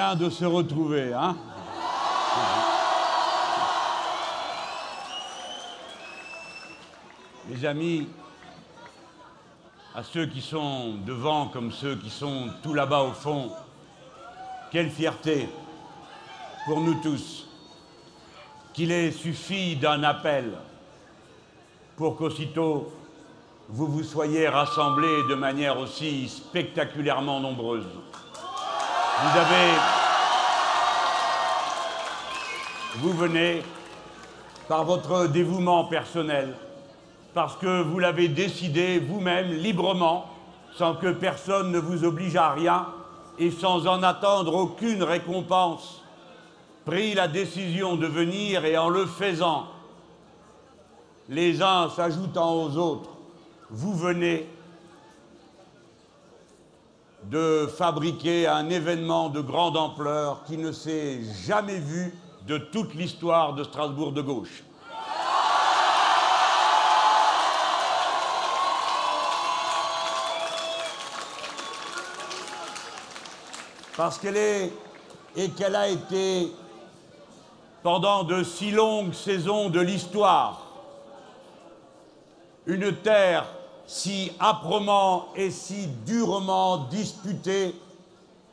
De se retrouver, hein Mes amis, à ceux qui sont devant comme ceux qui sont tout là-bas au fond, quelle fierté pour nous tous qu'il ait suffi d'un appel pour qu'aussitôt vous vous soyez rassemblés de manière aussi spectaculairement nombreuse. Vous avez... Vous venez par votre dévouement personnel, parce que vous l'avez décidé vous-même librement, sans que personne ne vous oblige à rien et sans en attendre aucune récompense, pris la décision de venir et en le faisant, les uns s'ajoutant aux autres, vous venez de fabriquer un événement de grande ampleur qui ne s'est jamais vu de toute l'histoire de Strasbourg de gauche. Parce qu'elle est et qu'elle a été pendant de si longues saisons de l'histoire une terre si âprement et si durement disputée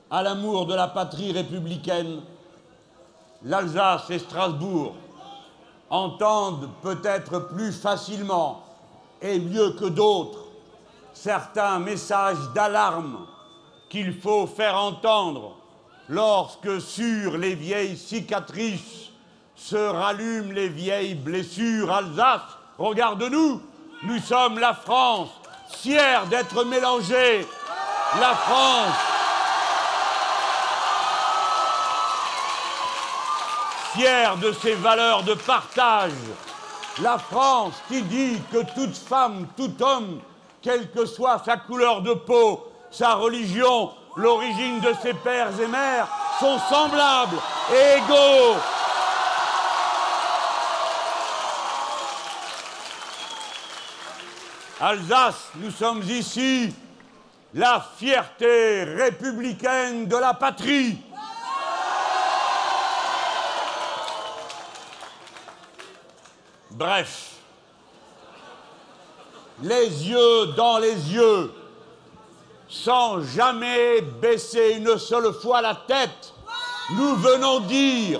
à l'amour de la patrie républicaine, l'Alsace et Strasbourg entendent peut-être plus facilement et mieux que d'autres certains messages d'alarme qu'il faut faire entendre lorsque sur les vieilles cicatrices se rallument les vieilles blessures Alsace. Regarde-nous, nous sommes la France, fière d'être mélangée. La France. Fière de ses valeurs de partage. La France qui dit que toute femme, tout homme, quelle que soit sa couleur de peau, sa religion, l'origine de ses pères et mères, sont semblables et égaux Alsace, nous sommes ici la fierté républicaine de la patrie. Bref, les yeux dans les yeux, sans jamais baisser une seule fois la tête, nous venons dire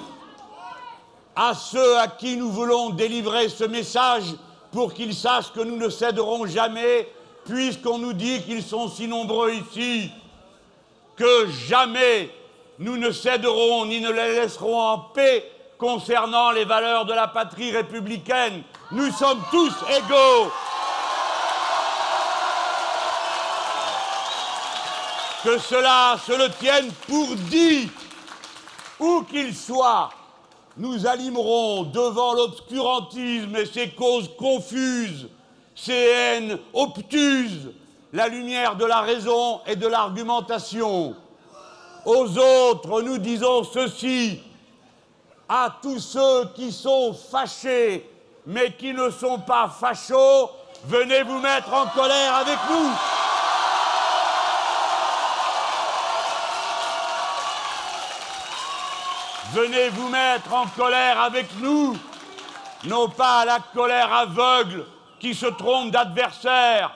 à ceux à qui nous voulons délivrer ce message pour qu'ils sachent que nous ne céderons jamais, puisqu'on nous dit qu'ils sont si nombreux ici, que jamais nous ne céderons ni ne les laisserons en paix concernant les valeurs de la patrie républicaine. Nous sommes tous égaux. Que cela se le tienne pour dit, où qu'il soit, nous animerons devant l'obscurantisme et ses causes confuses, ses haines obtuses, la lumière de la raison et de l'argumentation. Aux autres, nous disons ceci, à tous ceux qui sont fâchés, mais qui ne sont pas fachos, venez vous mettre en colère avec nous. Venez vous mettre en colère avec nous, non pas la colère aveugle qui se trompe d'adversaire,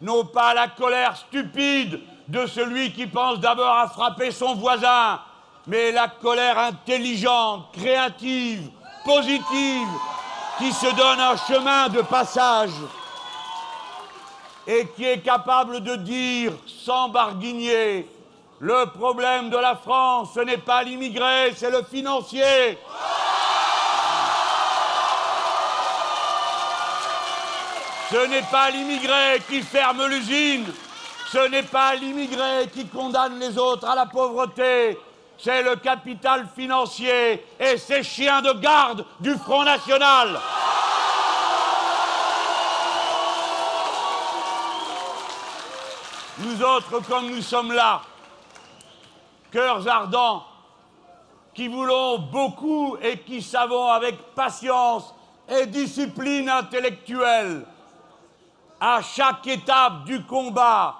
non pas la colère stupide de celui qui pense d'abord à frapper son voisin, mais la colère intelligente, créative, positive, qui se donne un chemin de passage et qui est capable de dire sans barguigner le problème de la France, ce n'est pas l'immigré, c'est le financier. Ce n'est pas l'immigré qui ferme l'usine. Ce n'est pas l'immigré qui condamne les autres à la pauvreté. C'est le capital financier et ces chiens de garde du Front National. Nous autres, comme nous sommes là, cœurs ardents, qui voulons beaucoup et qui savons avec patience et discipline intellectuelle, à chaque étape du combat,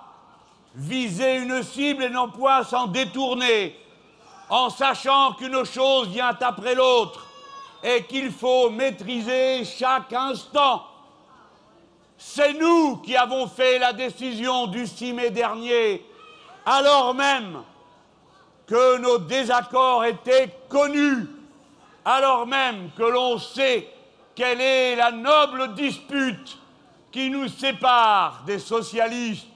viser une cible et non point s'en détourner, en sachant qu'une chose vient après l'autre et qu'il faut maîtriser chaque instant. C'est nous qui avons fait la décision du 6 mai dernier, alors même que nos désaccords étaient connus, alors même que l'on sait quelle est la noble dispute qui nous sépare des socialistes.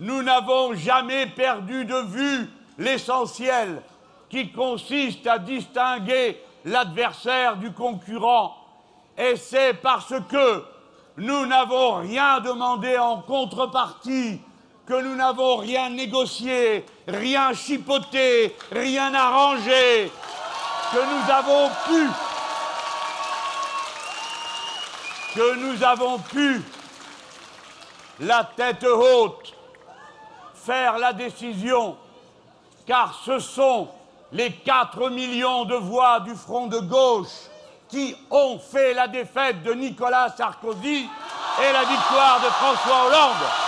Nous n'avons jamais perdu de vue l'essentiel qui consiste à distinguer l'adversaire du concurrent. Et c'est parce que nous n'avons rien demandé en contrepartie, que nous n'avons rien négocié, rien chipoté, rien arrangé, que nous avons pu, que nous avons pu, la tête haute, faire la décision, car ce sont les 4 millions de voix du front de gauche qui ont fait la défaite de Nicolas Sarkozy et la victoire de François Hollande.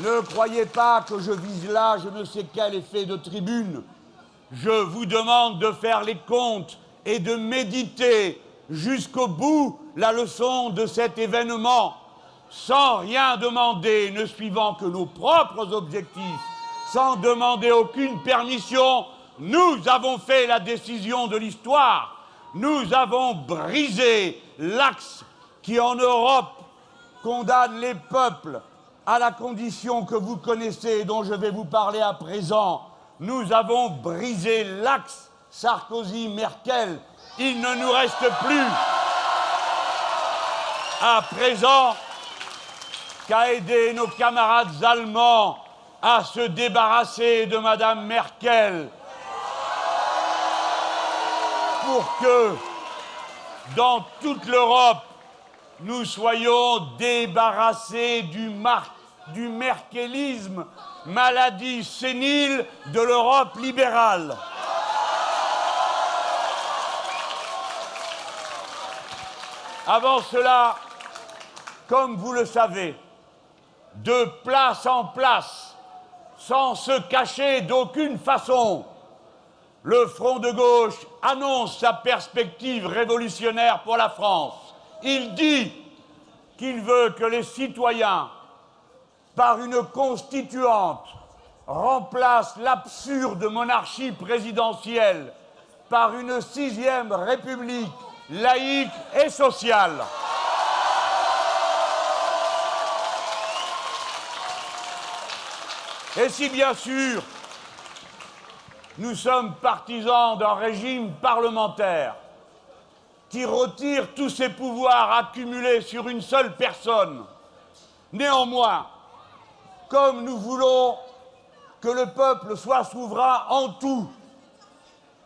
Ne croyez pas que je vise là je ne sais quel effet de tribune. Je vous demande de faire les comptes et de méditer jusqu'au bout la leçon de cet événement sans rien demander, ne suivant que nos propres objectifs, sans demander aucune permission, nous avons fait la décision de l'histoire. Nous avons brisé l'axe qui, en Europe, condamne les peuples à la condition que vous connaissez et dont je vais vous parler à présent. Nous avons brisé l'axe Sarkozy-Merkel. Il ne nous reste plus à présent qu'à aider nos camarades allemands à se débarrasser de Madame Merkel pour que dans toute l'Europe, nous soyons débarrassés du, du merkelisme, maladie sénile de l'Europe libérale. Avant cela, comme vous le savez, de place en place, sans se cacher d'aucune façon. Le Front de gauche annonce sa perspective révolutionnaire pour la France. Il dit qu'il veut que les citoyens, par une constituante, remplacent l'absurde monarchie présidentielle par une sixième république laïque et sociale. Et si bien sûr nous sommes partisans d'un régime parlementaire qui retire tous ses pouvoirs accumulés sur une seule personne, néanmoins, comme nous voulons que le peuple soit souverain en tout,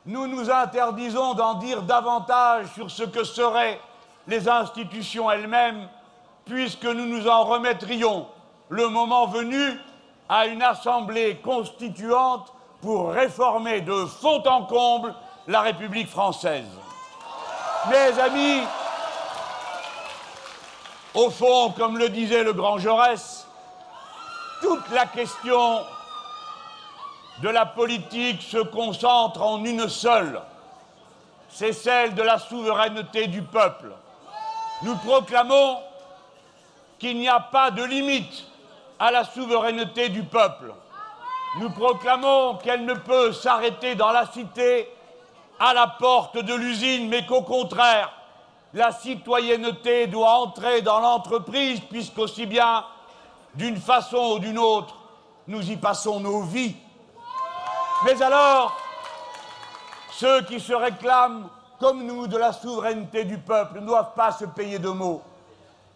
nous nous interdisons d'en dire davantage sur ce que seraient les institutions elles-mêmes, puisque nous nous en remettrions, le moment venu, à une assemblée constituante pour réformer de fond en comble la République française. Mes amis, au fond, comme le disait le grand Jaurès, toute la question de la politique se concentre en une seule, c'est celle de la souveraineté du peuple. Nous proclamons qu'il n'y a pas de limite à la souveraineté du peuple. Nous proclamons qu'elle ne peut s'arrêter dans la cité à la porte de l'usine, mais qu'au contraire, la citoyenneté doit entrer dans l'entreprise, puisqu'aussi bien, d'une façon ou d'une autre, nous y passons nos vies. Mais alors, ceux qui se réclament, comme nous, de la souveraineté du peuple ne doivent pas se payer de mots.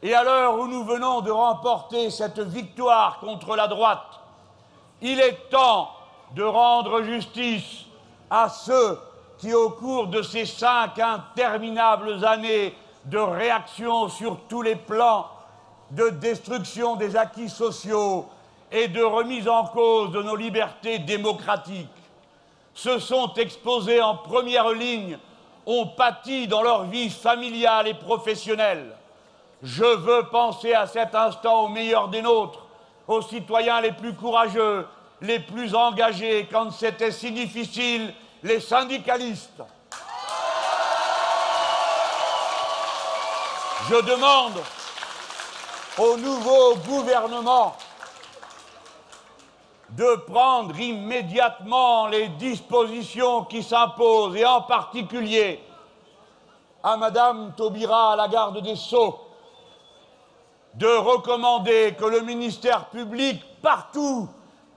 Et à l'heure où nous venons de remporter cette victoire contre la droite, il est temps de rendre justice à ceux qui, au cours de ces cinq interminables années de réaction sur tous les plans, de destruction des acquis sociaux et de remise en cause de nos libertés démocratiques, se sont exposés en première ligne, ont pâti dans leur vie familiale et professionnelle, je veux penser à cet instant au meilleur des nôtres, aux citoyens les plus courageux, les plus engagés quand c'était si difficile, les syndicalistes. Je demande au nouveau gouvernement de prendre immédiatement les dispositions qui s'imposent, et en particulier à Madame Taubira, à la garde des Sceaux, de recommander que le ministère public, partout,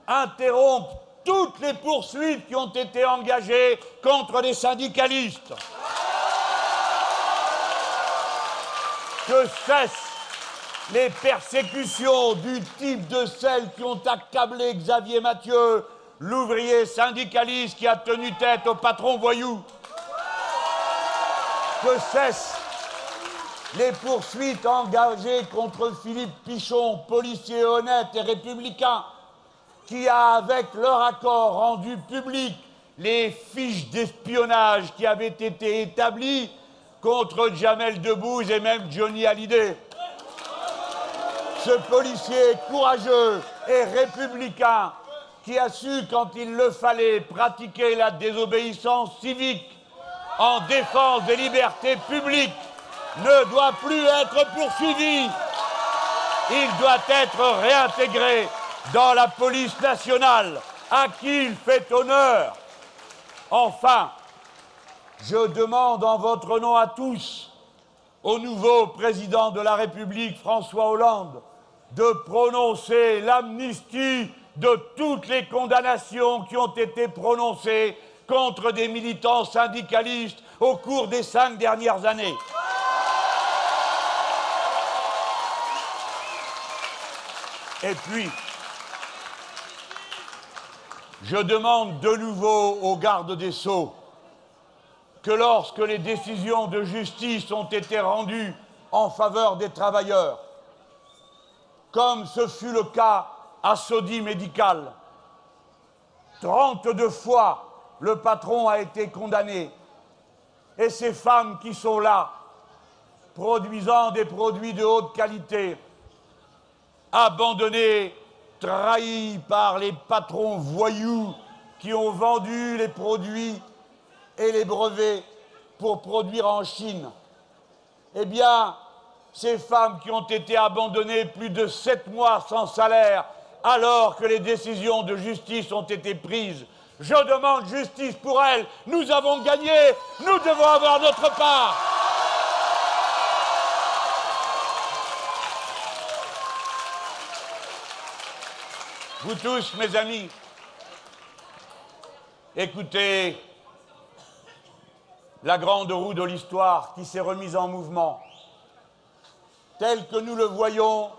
interrompe toutes les poursuites qui ont été engagées contre les syndicalistes. Que cessent les persécutions du type de celles qui ont accablé Xavier Mathieu, l'ouvrier syndicaliste qui a tenu tête au patron voyou. Que cessent les poursuites engagées contre Philippe Pichon, policier honnête et républicain, qui a, avec leur accord, rendu public les fiches d'espionnage qui avaient été établies contre Jamel Debbouze et même Johnny Hallyday. Ce policier courageux et républicain qui a su, quand il le fallait, pratiquer la désobéissance civique en défense des libertés publiques ne doit plus être poursuivi. Il doit être réintégré dans la police nationale, à qui il fait honneur. Enfin, je demande en votre nom à tous, au nouveau président de la République, François Hollande, de prononcer l'amnistie de toutes les condamnations qui ont été prononcées contre des militants syndicalistes au cours des cinq dernières années. Et puis, je demande de nouveau aux gardes des Sceaux que lorsque les décisions de justice ont été rendues en faveur des travailleurs, comme ce fut le cas à Saudi Médical, 32 fois le patron a été condamné, et ces femmes qui sont là, produisant des produits de haute qualité, abandonnés, trahis par les patrons voyous qui ont vendu les produits et les brevets pour produire en Chine. Eh bien, ces femmes qui ont été abandonnées plus de sept mois sans salaire alors que les décisions de justice ont été prises, je demande justice pour elles. Nous avons gagné, nous devons avoir notre part. Vous tous, mes amis, écoutez la grande roue de l'histoire qui s'est remise en mouvement. Tel que nous le voyons,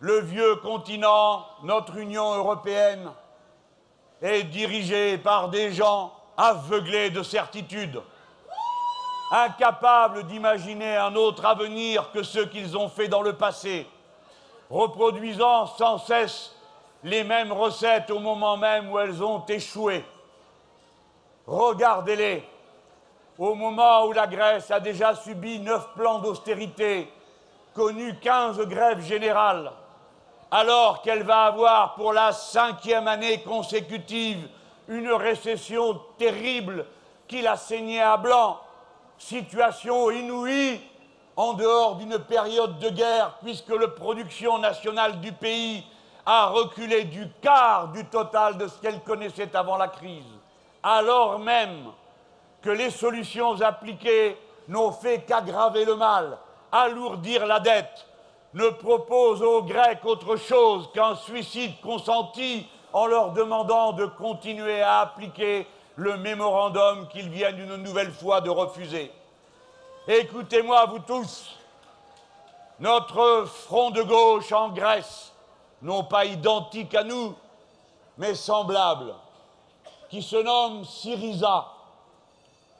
le vieux continent, notre Union européenne, est dirigé par des gens aveuglés de certitude, incapables d'imaginer un autre avenir que ceux qu'ils ont fait dans le passé, reproduisant sans cesse les mêmes recettes au moment même où elles ont échoué. Regardez-les. Au moment où la Grèce a déjà subi neuf plans d'austérité, connu quinze grèves générales, alors qu'elle va avoir pour la cinquième année consécutive une récession terrible qui l'a saignée à blanc, situation inouïe en dehors d'une période de guerre, puisque la production nationale du pays a reculé du quart du total de ce qu'elle connaissait avant la crise, alors même que les solutions appliquées n'ont fait qu'aggraver le mal, alourdir la dette, ne proposent aux Grecs autre chose qu'un suicide consenti en leur demandant de continuer à appliquer le mémorandum qu'ils viennent une nouvelle fois de refuser. Écoutez-moi, vous tous, notre front de gauche en Grèce non pas identique à nous, mais semblable, qui se nomme Syriza,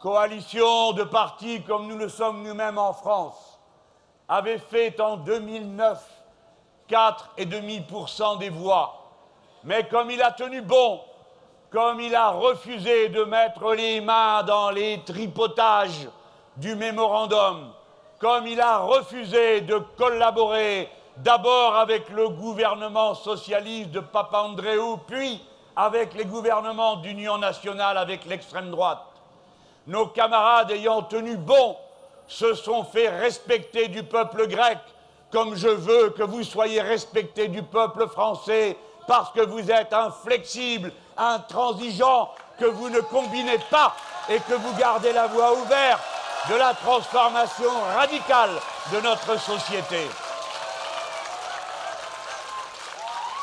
coalition de partis comme nous le sommes nous-mêmes en France, avait fait en 2009 4,5% des voix. Mais comme il a tenu bon, comme il a refusé de mettre les mains dans les tripotages du mémorandum, comme il a refusé de collaborer d'abord avec le gouvernement socialiste de Papandréou, puis avec les gouvernements d'union nationale avec l'extrême droite. Nos camarades ayant tenu bon se sont fait respecter du peuple grec, comme je veux que vous soyez respectés du peuple français, parce que vous êtes inflexible, intransigeant, que vous ne combinez pas et que vous gardez la voie ouverte de la transformation radicale de notre société.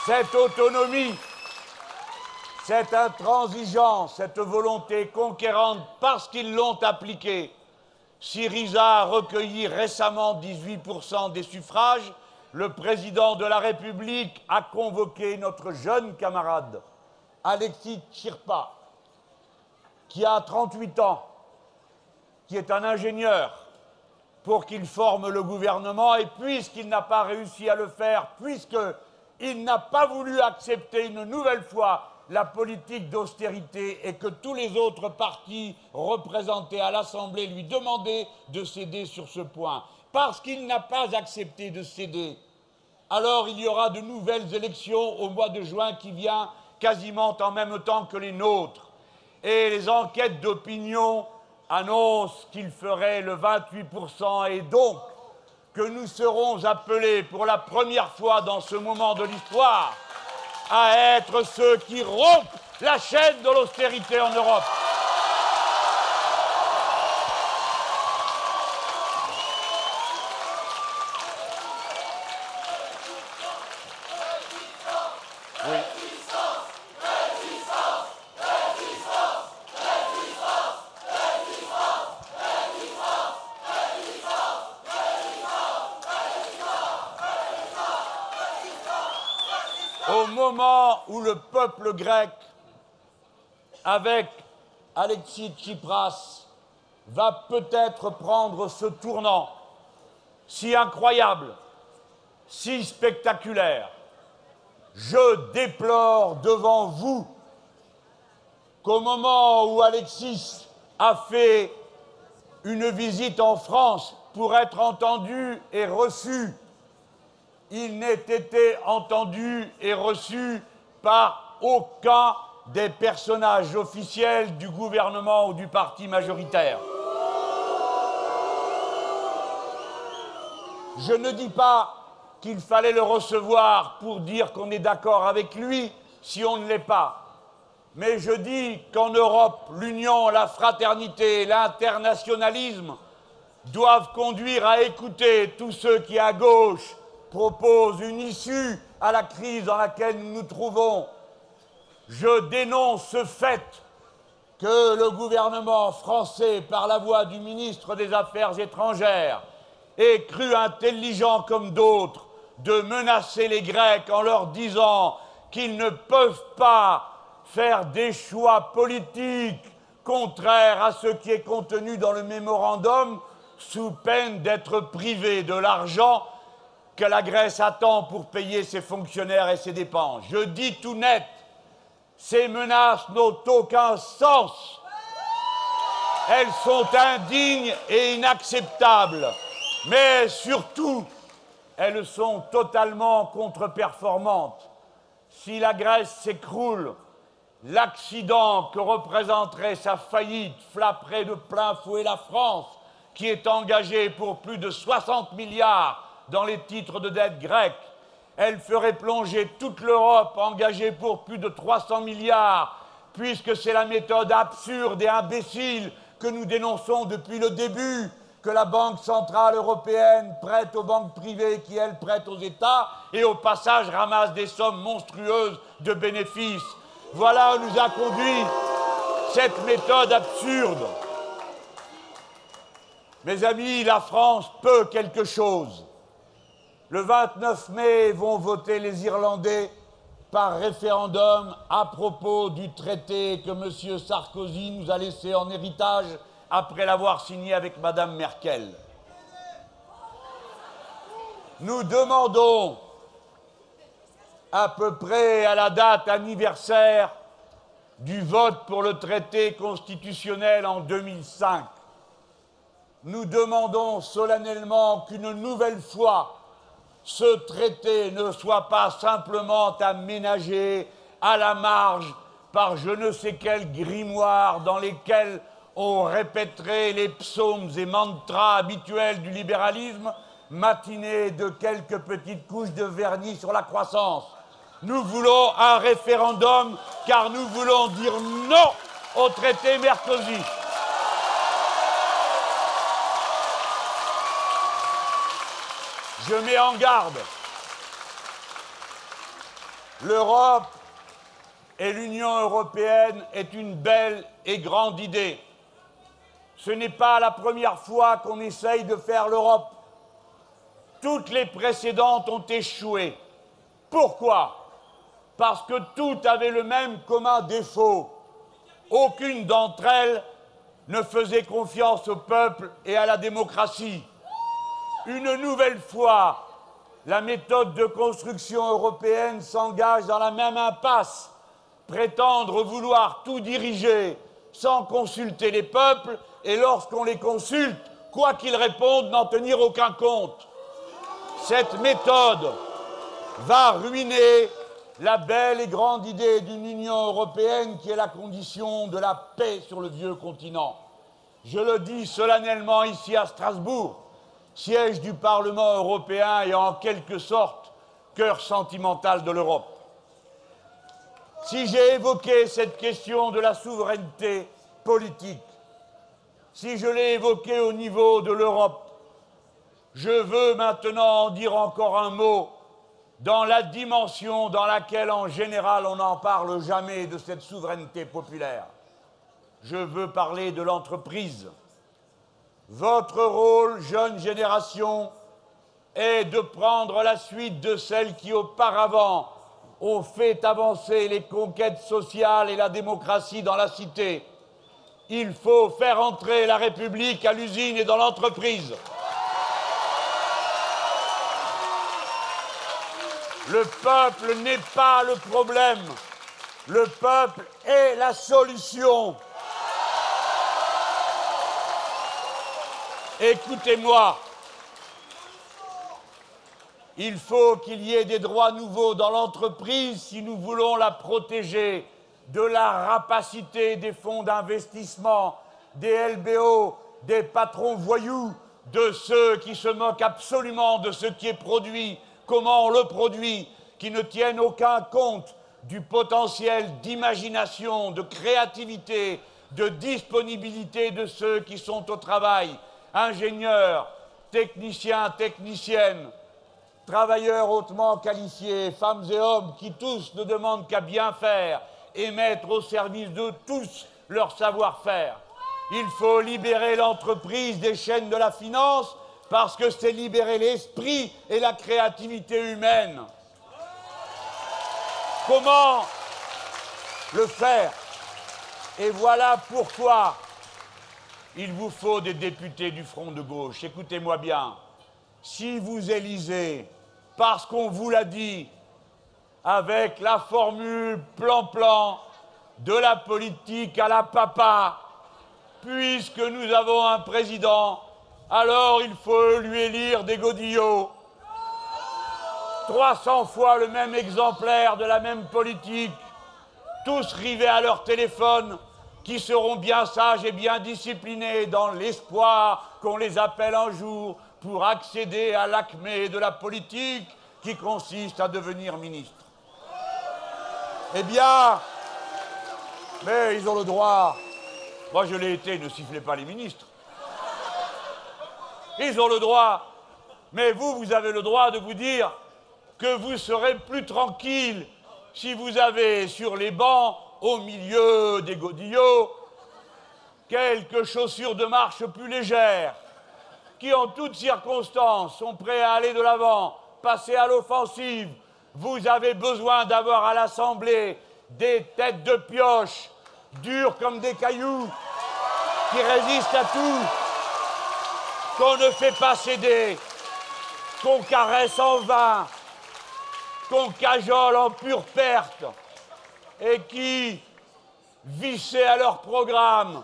Cette autonomie, cette intransigeance, cette volonté conquérante, parce qu'ils l'ont appliquée, Syriza a recueilli récemment 18% des suffrages, le président de la République a convoqué notre jeune camarade, Alexis Tchirpa, qui a 38 ans, qui est un ingénieur, pour qu'il forme le gouvernement, et puisqu'il n'a pas réussi à le faire, puisqu'il n'a pas voulu accepter une nouvelle fois la politique d'austérité et que tous les autres partis représentés à l'Assemblée lui demandaient de céder sur ce point, parce qu'il n'a pas accepté de céder, alors il y aura de nouvelles élections au mois de juin qui vient, quasiment en même temps que les nôtres. Et les enquêtes d'opinion annoncent qu'il ferait le 28% et donc que nous serons appelés pour la première fois dans ce moment de l'histoire à être ceux qui rompent la chaîne de l'austérité en Europe. où le peuple grec, avec Alexis Tsipras, va peut-être prendre ce tournant si incroyable, si spectaculaire, je déplore devant vous qu'au moment où Alexis a fait une visite en France pour être entendu et reçu il n'ait été entendu et reçu par aucun des personnages officiels du gouvernement ou du parti majoritaire. Je ne dis pas qu'il fallait le recevoir pour dire qu'on est d'accord avec lui si on ne l'est pas. Mais je dis qu'en Europe, l'union, la fraternité, l'internationalisme doivent conduire à écouter tous ceux qui, à gauche, propose une issue à la crise dans laquelle nous nous trouvons. Je dénonce ce fait que le gouvernement français, par la voix du ministre des Affaires étrangères, ait cru intelligent comme d'autres de menacer les Grecs en leur disant qu'ils ne peuvent pas faire des choix politiques contraires à ce qui est contenu dans le mémorandum sous peine d'être privés de l'argent que la Grèce attend pour payer ses fonctionnaires et ses dépenses. Je dis tout net, ces menaces n'ont aucun sens. Elles sont indignes et inacceptables, mais surtout, elles sont totalement contre-performantes. Si la Grèce s'écroule, l'accident que représenterait sa faillite flapperait de plein fouet la France, qui est engagée pour plus de 60 milliards dans les titres de dette grecque. Elle ferait plonger toute l'Europe engagée pour plus de 300 milliards, puisque c'est la méthode absurde et imbécile que nous dénonçons depuis le début, que la Banque centrale européenne prête aux banques privées qui, elles, prêtent aux États et au passage ramasse des sommes monstrueuses de bénéfices. Voilà où nous a conduit cette méthode absurde. Mes amis, la France peut quelque chose. Le 29 mai vont voter les Irlandais par référendum à propos du traité que M. Sarkozy nous a laissé en héritage après l'avoir signé avec Mme Merkel. Nous demandons à peu près à la date anniversaire du vote pour le traité constitutionnel en 2005. Nous demandons solennellement qu'une nouvelle fois ce traité ne soit pas simplement aménagé à la marge par je ne sais quel grimoire dans lesquels on répéterait les psaumes et mantras habituels du libéralisme, matinés de quelques petites couches de vernis sur la croissance. Nous voulons un référendum car nous voulons dire non au traité Mercosur. Je mets en garde. L'Europe et l'Union européenne est une belle et grande idée. Ce n'est pas la première fois qu'on essaye de faire l'Europe. Toutes les précédentes ont échoué. Pourquoi? Parce que toutes avaient le même commun défaut. Aucune d'entre elles ne faisait confiance au peuple et à la démocratie. Une nouvelle fois, la méthode de construction européenne s'engage dans la même impasse, prétendre vouloir tout diriger sans consulter les peuples et lorsqu'on les consulte, quoi qu'ils répondent, n'en tenir aucun compte. Cette méthode va ruiner la belle et grande idée d'une Union européenne qui est la condition de la paix sur le vieux continent. Je le dis solennellement ici à Strasbourg siège du Parlement européen et en quelque sorte cœur sentimental de l'Europe. Si j'ai évoqué cette question de la souveraineté politique, si je l'ai évoqué au niveau de l'Europe, je veux maintenant en dire encore un mot dans la dimension dans laquelle en général on n'en parle jamais de cette souveraineté populaire. Je veux parler de l'entreprise. Votre rôle, jeune génération, est de prendre la suite de celles qui auparavant ont fait avancer les conquêtes sociales et la démocratie dans la cité. Il faut faire entrer la République à l'usine et dans l'entreprise. Le peuple n'est pas le problème. Le peuple est la solution. Écoutez-moi. Il faut qu'il y ait des droits nouveaux dans l'entreprise si nous voulons la protéger de la rapacité des fonds d'investissement, des LBO, des patrons voyous, de ceux qui se moquent absolument de ce qui est produit, comment on le produit, qui ne tiennent aucun compte du potentiel d'imagination, de créativité, de disponibilité de ceux qui sont au travail ingénieurs, techniciens, techniciennes, travailleurs hautement qualifiés, femmes et hommes qui tous ne demandent qu'à bien faire et mettre au service de tous leur savoir-faire. Il faut libérer l'entreprise des chaînes de la finance parce que c'est libérer l'esprit et la créativité humaine. Comment le faire? Et voilà pourquoi il vous faut des députés du front de gauche. Écoutez-moi bien. Si vous élisez, parce qu'on vous l'a dit, avec la formule plan-plan de la politique à la papa, puisque nous avons un président, alors il faut lui élire des godillots. 300 fois le même exemplaire de la même politique, tous rivés à leur téléphone, qui seront bien sages et bien disciplinés dans l'espoir qu'on les appelle un jour pour accéder à l'acmé de la politique qui consiste à devenir ministre. Eh bien, mais ils ont le droit. Moi, je l'ai été, ne sifflez pas les ministres. Ils ont le droit. Mais vous, vous avez le droit de vous dire que vous serez plus tranquille si vous avez sur les bancs au milieu des godillots quelques chaussures de marche plus légères, qui en toutes circonstances sont prêts à aller de l'avant, passer à l'offensive. Vous avez besoin d'avoir à l'Assemblée des têtes de pioche, dures comme des cailloux, qui résistent à tout, qu'on ne fait pas céder, qu'on caresse en vain, qu'on cajole en pure perte et qui, vissés à leur programme,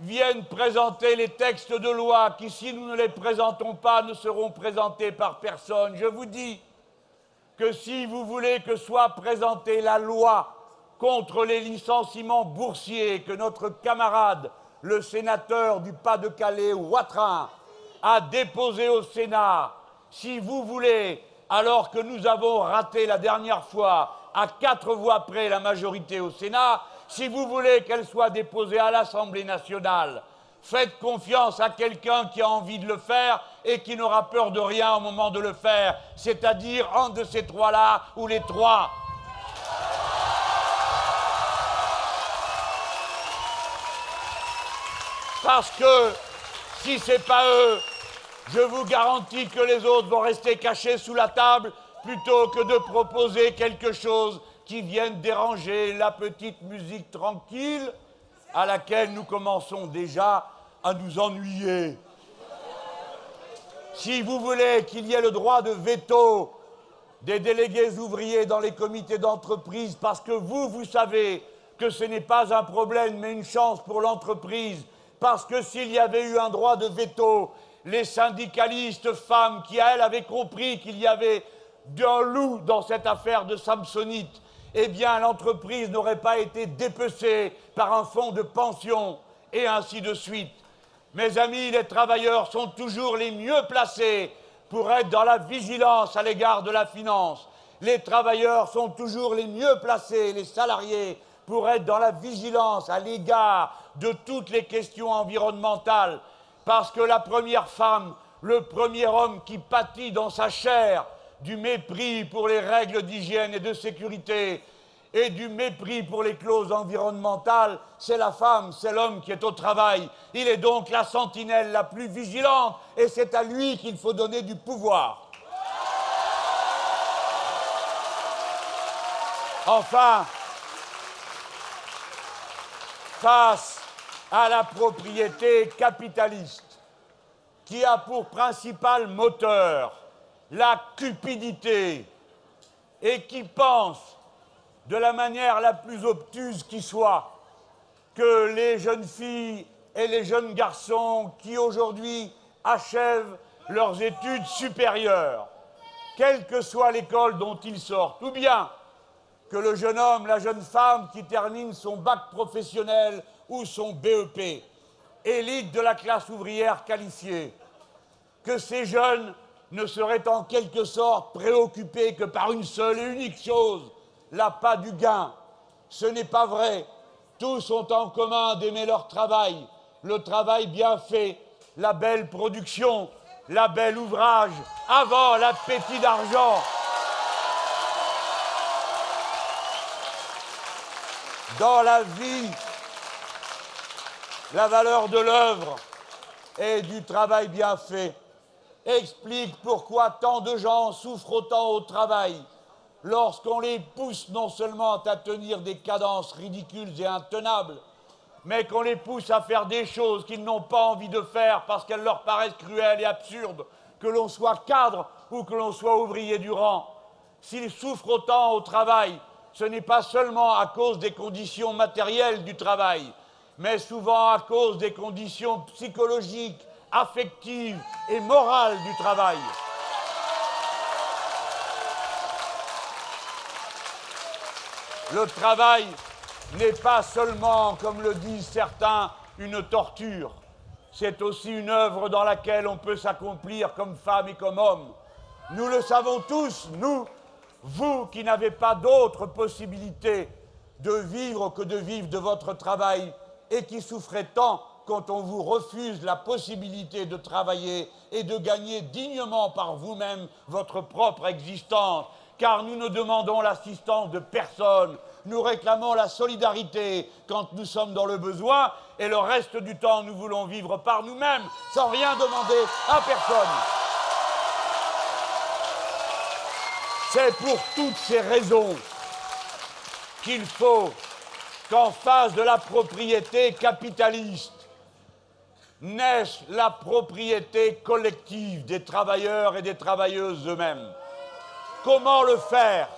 viennent présenter les textes de loi qui, si nous ne les présentons pas, ne seront présentés par personne. Je vous dis que si vous voulez que soit présentée la loi contre les licenciements boursiers que notre camarade, le sénateur du Pas-de-Calais, Ouattrin, a déposé au Sénat, si vous voulez, alors que nous avons raté la dernière fois à quatre voix près la majorité au Sénat, si vous voulez qu'elle soit déposée à l'Assemblée nationale, faites confiance à quelqu'un qui a envie de le faire et qui n'aura peur de rien au moment de le faire, c'est-à-dire un de ces trois-là ou les trois. Parce que si ce n'est pas eux, je vous garantis que les autres vont rester cachés sous la table plutôt que de proposer quelque chose qui vienne déranger la petite musique tranquille à laquelle nous commençons déjà à nous ennuyer. Si vous voulez qu'il y ait le droit de veto des délégués ouvriers dans les comités d'entreprise, parce que vous, vous savez que ce n'est pas un problème mais une chance pour l'entreprise, parce que s'il y avait eu un droit de veto, les syndicalistes femmes qui, elles, avaient compris qu'il y avait d'un loup dans cette affaire de Samsonite, eh bien l'entreprise n'aurait pas été dépecée par un fonds de pension, et ainsi de suite. Mes amis, les travailleurs sont toujours les mieux placés pour être dans la vigilance à l'égard de la finance. Les travailleurs sont toujours les mieux placés, les salariés, pour être dans la vigilance à l'égard de toutes les questions environnementales. Parce que la première femme, le premier homme qui pâtit dans sa chair du mépris pour les règles d'hygiène et de sécurité et du mépris pour les clauses environnementales, c'est la femme, c'est l'homme qui est au travail. Il est donc la sentinelle la plus vigilante et c'est à lui qu'il faut donner du pouvoir. Enfin, face à la propriété capitaliste qui a pour principal moteur la cupidité et qui pense de la manière la plus obtuse qui soit que les jeunes filles et les jeunes garçons qui aujourd'hui achèvent leurs études supérieures, quelle que soit l'école dont ils sortent, ou bien que le jeune homme, la jeune femme qui termine son bac professionnel ou son BEP, élite de la classe ouvrière qualifiée, que ces jeunes ne serait en quelque sorte préoccupé que par une seule et unique chose, l'appât du gain. Ce n'est pas vrai. Tous ont en commun d'aimer leur travail, le travail bien fait, la belle production, la belle ouvrage, avant l'appétit d'argent. Dans la vie, la valeur de l'œuvre et du travail bien fait explique pourquoi tant de gens souffrent autant au travail lorsqu'on les pousse non seulement à tenir des cadences ridicules et intenables, mais qu'on les pousse à faire des choses qu'ils n'ont pas envie de faire parce qu'elles leur paraissent cruelles et absurdes, que l'on soit cadre ou que l'on soit ouvrier du rang. S'ils souffrent autant au travail, ce n'est pas seulement à cause des conditions matérielles du travail, mais souvent à cause des conditions psychologiques, affective et morale du travail. Le travail n'est pas seulement, comme le disent certains, une torture. C'est aussi une œuvre dans laquelle on peut s'accomplir comme femme et comme homme. Nous le savons tous, nous, vous qui n'avez pas d'autre possibilité de vivre que de vivre de votre travail et qui souffrez tant quand on vous refuse la possibilité de travailler et de gagner dignement par vous-même votre propre existence, car nous ne demandons l'assistance de personne, nous réclamons la solidarité quand nous sommes dans le besoin, et le reste du temps nous voulons vivre par nous-mêmes, sans rien demander à personne. C'est pour toutes ces raisons qu'il faut qu'en face de la propriété capitaliste, naisse la propriété collective des travailleurs et des travailleuses eux-mêmes. Comment le faire?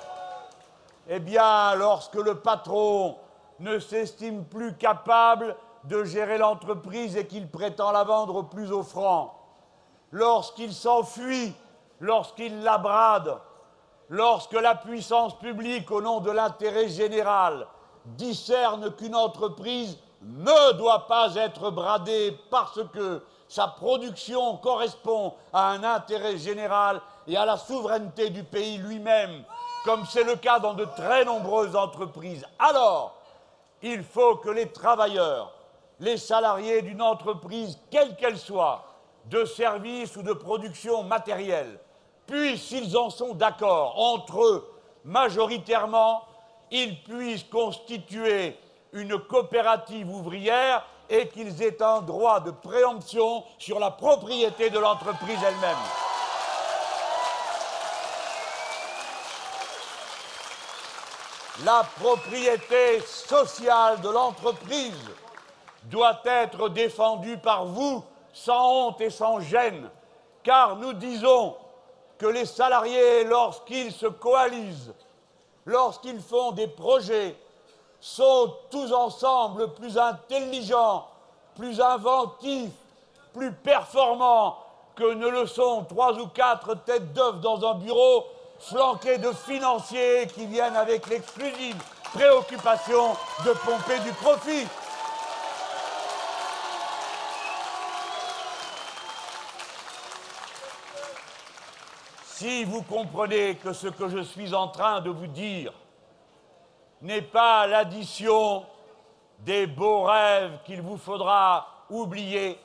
Eh bien, lorsque le patron ne s'estime plus capable de gérer l'entreprise et qu'il prétend la vendre au plus offrant, lorsqu'il s'enfuit, lorsqu'il la brade, lorsque la puissance publique, au nom de l'intérêt général, discerne qu'une entreprise ne doit pas être bradée parce que sa production correspond à un intérêt général et à la souveraineté du pays lui-même, comme c'est le cas dans de très nombreuses entreprises. Alors, il faut que les travailleurs, les salariés d'une entreprise, quelle qu'elle soit, de service ou de production matérielle, puissent, s'ils en sont d'accord entre eux majoritairement, ils puissent constituer une coopérative ouvrière et qu'ils aient un droit de préemption sur la propriété de l'entreprise elle-même. La propriété sociale de l'entreprise doit être défendue par vous sans honte et sans gêne, car nous disons que les salariés, lorsqu'ils se coalisent, lorsqu'ils font des projets, sont tous ensemble plus intelligents, plus inventifs, plus performants que ne le sont trois ou quatre têtes d'œufs dans un bureau flanqués de financiers qui viennent avec l'exclusive préoccupation de pomper du profit. Si vous comprenez que ce que je suis en train de vous dire n'est pas l'addition des beaux rêves qu'il vous faudra oublier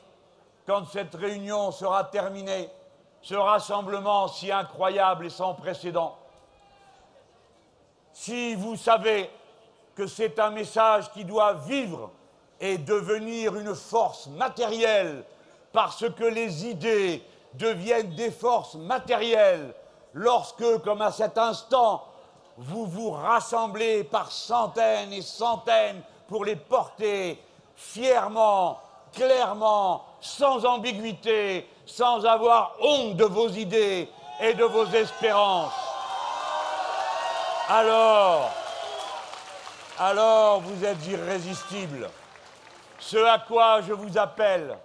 quand cette réunion sera terminée, ce rassemblement si incroyable et sans précédent. Si vous savez que c'est un message qui doit vivre et devenir une force matérielle parce que les idées deviennent des forces matérielles lorsque, comme à cet instant, vous vous rassemblez par centaines et centaines pour les porter fièrement, clairement, sans ambiguïté, sans avoir honte de vos idées et de vos espérances. Alors, alors vous êtes irrésistible. Ce à quoi je vous appelle,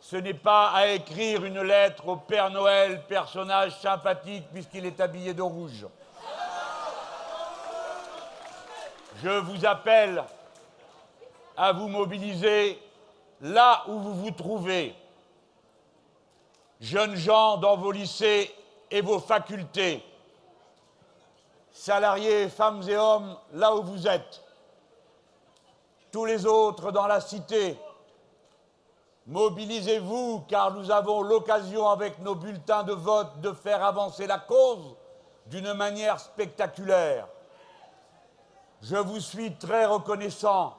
ce n'est pas à écrire une lettre au Père Noël, personnage sympathique puisqu'il est habillé de rouge. Je vous appelle à vous mobiliser là où vous vous trouvez, jeunes gens dans vos lycées et vos facultés, salariés, femmes et hommes, là où vous êtes, tous les autres dans la cité, mobilisez-vous car nous avons l'occasion avec nos bulletins de vote de faire avancer la cause d'une manière spectaculaire. Je vous suis très reconnaissant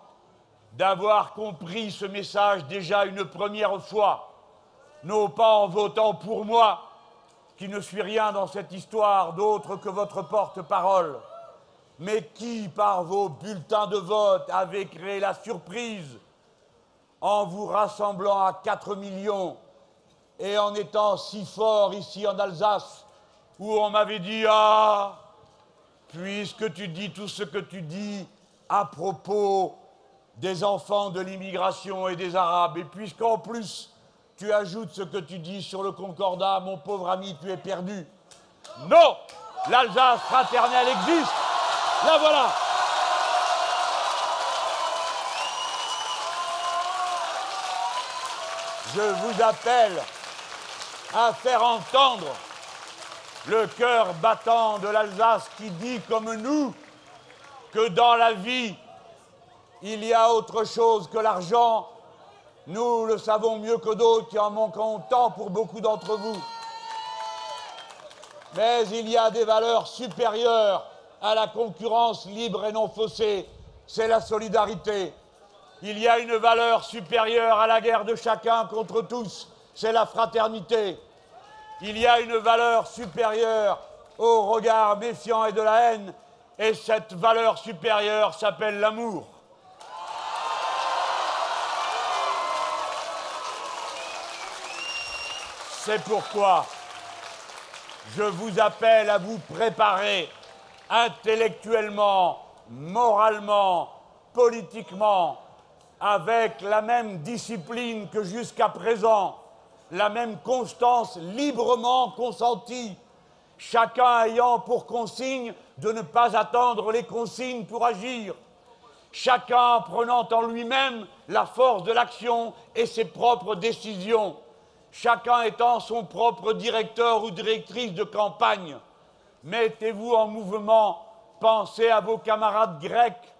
d'avoir compris ce message déjà une première fois, non pas en votant pour moi, qui ne suis rien dans cette histoire d'autre que votre porte-parole, mais qui, par vos bulletins de vote, avez créé la surprise en vous rassemblant à 4 millions et en étant si fort ici en Alsace, où on m'avait dit Ah, puisque tu dis tout ce que tu dis à propos des enfants de l'immigration et des Arabes, et puisqu'en plus tu ajoutes ce que tu dis sur le Concordat, mon pauvre ami, tu es perdu. Non L'Alsace fraternelle existe La voilà Je vous appelle à faire entendre le cœur battant de l'Alsace qui dit comme nous que dans la vie, il y a autre chose que l'argent. Nous le savons mieux que d'autres qui en manqueront tant pour beaucoup d'entre vous. Mais il y a des valeurs supérieures à la concurrence libre et non faussée. C'est la solidarité. Il y a une valeur supérieure à la guerre de chacun contre tous. C'est la fraternité. Il y a une valeur supérieure au regard méfiant et de la haine, et cette valeur supérieure s'appelle l'amour. C'est pourquoi je vous appelle à vous préparer intellectuellement, moralement, politiquement, avec la même discipline que jusqu'à présent, la même constance librement consentie, chacun ayant pour consigne de ne pas attendre les consignes pour agir, chacun prenant en lui-même la force de l'action et ses propres décisions, chacun étant son propre directeur ou directrice de campagne. Mettez-vous en mouvement, pensez à vos camarades grecs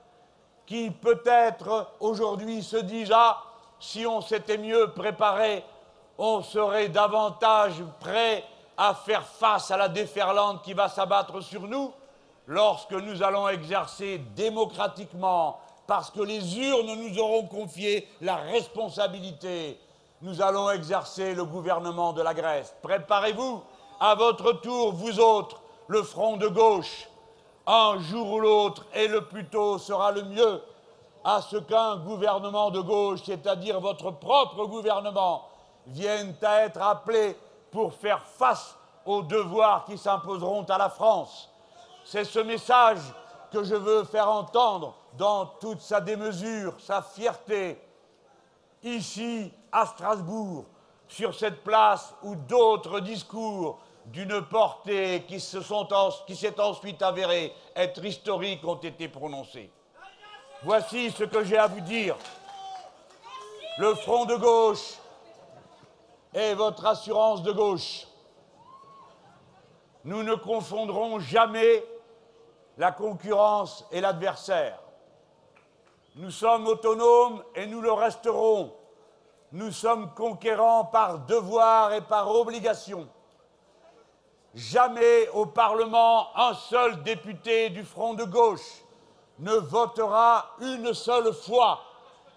qui peut-être aujourd'hui se disent Ah, si on s'était mieux préparé, on serait davantage prêt à faire face à la déferlante qui va s'abattre sur nous lorsque nous allons exercer démocratiquement, parce que les urnes nous auront confié la responsabilité, nous allons exercer le gouvernement de la Grèce. Préparez-vous à votre tour, vous autres, le front de gauche, un jour ou l'autre, et le plus tôt sera le mieux, à ce qu'un gouvernement de gauche, c'est-à-dire votre propre gouvernement, vienne à être appelé pour faire face aux devoirs qui s'imposeront à la France. C'est ce message que je veux faire entendre dans toute sa démesure, sa fierté, ici à Strasbourg, sur cette place où d'autres discours d'une portée qui s'est ensuite avéré être historique ont été prononcés. Voici ce que j'ai à vous dire. Le front de gauche est votre assurance de gauche. Nous ne confondrons jamais la concurrence et l'adversaire. Nous sommes autonomes et nous le resterons. Nous sommes conquérants par devoir et par obligation. Jamais au Parlement un seul député du Front de gauche ne votera une seule fois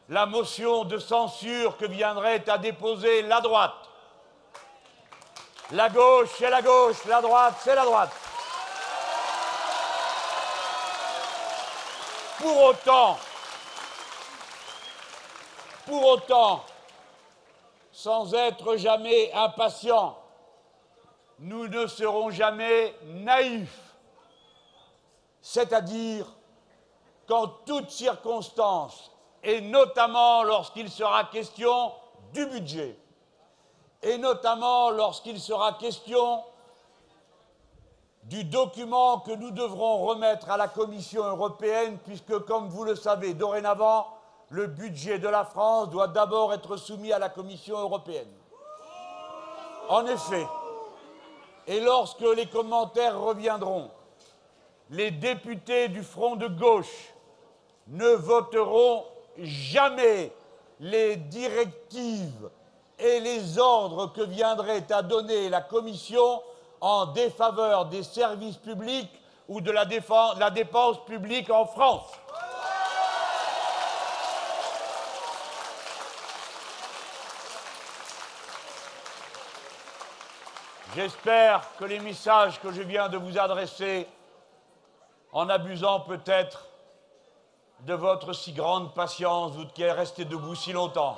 la motion de censure que viendrait à déposer la droite. La gauche, c'est la gauche, la droite, c'est la droite. Pour autant, pour autant, sans être jamais impatients, nous ne serons jamais naïfs, c'est-à-dire qu'en toutes circonstances, et notamment lorsqu'il sera question du budget, et notamment lorsqu'il sera question du document que nous devrons remettre à la Commission européenne, puisque, comme vous le savez, dorénavant, le budget de la France doit d'abord être soumis à la Commission européenne. En effet, et lorsque les commentaires reviendront, les députés du Front de gauche ne voteront jamais les directives et les ordres que viendrait à donner la Commission en défaveur des services publics ou de la, dépense publique en France. J'espère que les messages que je viens de vous adresser, en abusant peut-être de votre si grande patience, vous qui êtes resté debout si longtemps.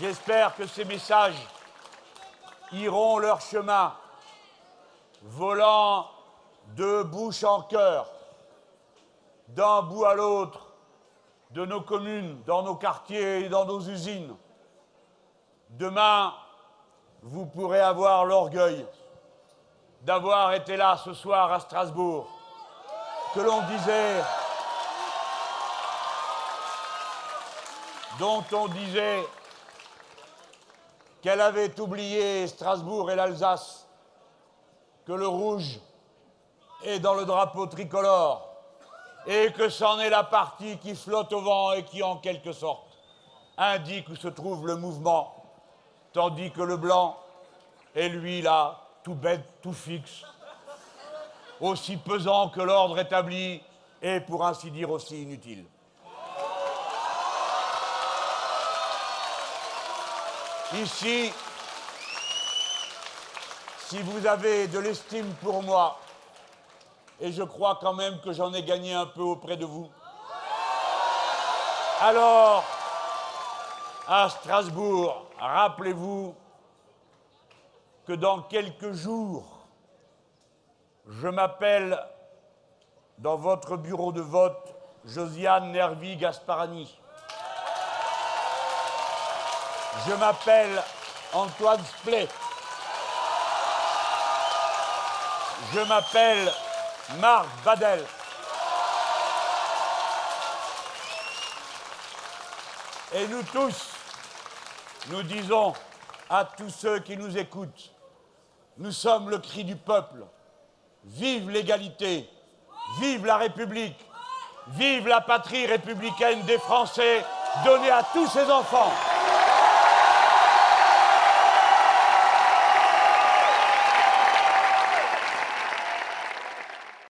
J'espère que ces messages iront leur chemin, volant de bouche en cœur, d'un bout à l'autre de nos communes, dans nos quartiers et dans nos usines. Demain, vous pourrez avoir l'orgueil d'avoir été là ce soir à Strasbourg, que l'on disait, dont on disait qu'elle avait oublié Strasbourg et l'Alsace, que le rouge est dans le drapeau tricolore, et que c'en est la partie qui flotte au vent et qui, en quelque sorte, indique où se trouve le mouvement, tandis que le blanc est, lui, là, tout bête, tout fixe, aussi pesant que l'ordre établi et, pour ainsi dire, aussi inutile. Ici, si vous avez de l'estime pour moi, et je crois quand même que j'en ai gagné un peu auprès de vous, alors, à Strasbourg, rappelez-vous que dans quelques jours, je m'appelle dans votre bureau de vote Josiane Nervi Gasparani. Je m'appelle Antoine Splet. Je m'appelle Marc Badel. Et nous tous, nous disons à tous ceux qui nous écoutent, nous sommes le cri du peuple. Vive l'égalité, vive la République, vive la patrie républicaine des Français donnée à tous ses enfants.